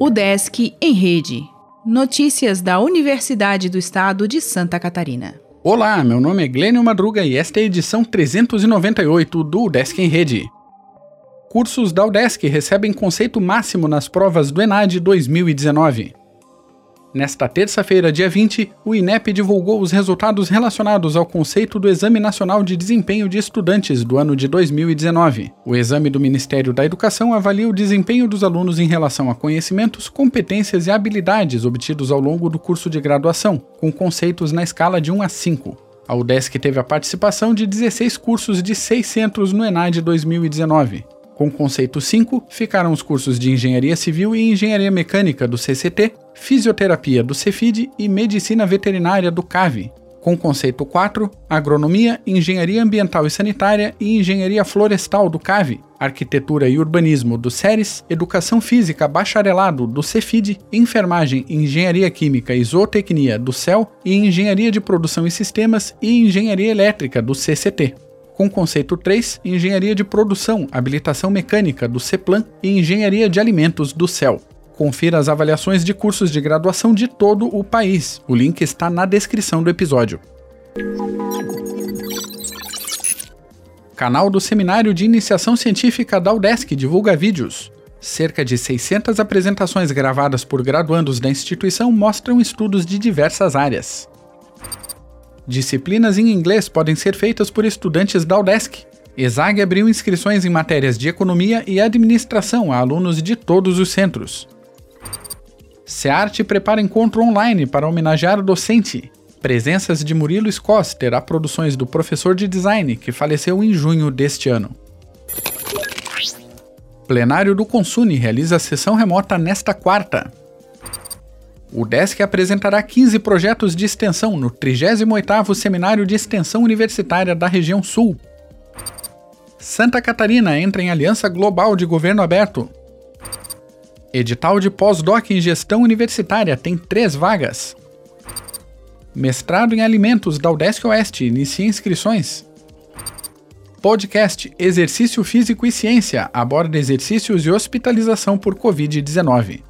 O Desk em Rede. Notícias da Universidade do Estado de Santa Catarina. Olá, meu nome é Glênio Madruga e esta é a edição 398 do Desk em Rede. Cursos da UDESC recebem conceito máximo nas provas do ENAD 2019. Nesta terça-feira, dia 20, o INEP divulgou os resultados relacionados ao conceito do Exame Nacional de Desempenho de Estudantes do ano de 2019. O exame do Ministério da Educação avalia o desempenho dos alunos em relação a conhecimentos, competências e habilidades obtidos ao longo do curso de graduação, com conceitos na escala de 1 a 5. A UDESC teve a participação de 16 cursos de 6 centros no ENAD 2019. Com conceito 5, ficaram os cursos de Engenharia Civil e Engenharia Mecânica do CCT, Fisioterapia do Cefid e Medicina Veterinária do CAVE. Com conceito 4, Agronomia, Engenharia Ambiental e Sanitária e Engenharia Florestal do CAVE, Arquitetura e Urbanismo do SERES, Educação Física Bacharelado do Cefid, Enfermagem, Engenharia Química e Zootecnia do CEL e Engenharia de Produção e Sistemas e Engenharia Elétrica do CCT com conceito 3, Engenharia de Produção, Habilitação Mecânica do CEPLAN e Engenharia de Alimentos do CEL. Confira as avaliações de cursos de graduação de todo o país. O link está na descrição do episódio. Canal do Seminário de Iniciação Científica da UDESC divulga vídeos. Cerca de 600 apresentações gravadas por graduandos da instituição mostram estudos de diversas áreas. Disciplinas em inglês podem ser feitas por estudantes da UDESC. ESAG abriu inscrições em matérias de economia e administração a alunos de todos os centros. SEART prepara encontro online para homenagear o docente. Presenças de Murilo Scott terá produções do professor de design que faleceu em junho deste ano. Plenário do Consune realiza sessão remota nesta quarta. O DESC apresentará 15 projetos de extensão no 38º Seminário de Extensão Universitária da Região Sul. Santa Catarina entra em aliança global de governo aberto. Edital de pós-doc em gestão universitária tem três vagas. Mestrado em alimentos da UDESC Oeste inicia inscrições. Podcast Exercício Físico e Ciência aborda exercícios e hospitalização por Covid-19.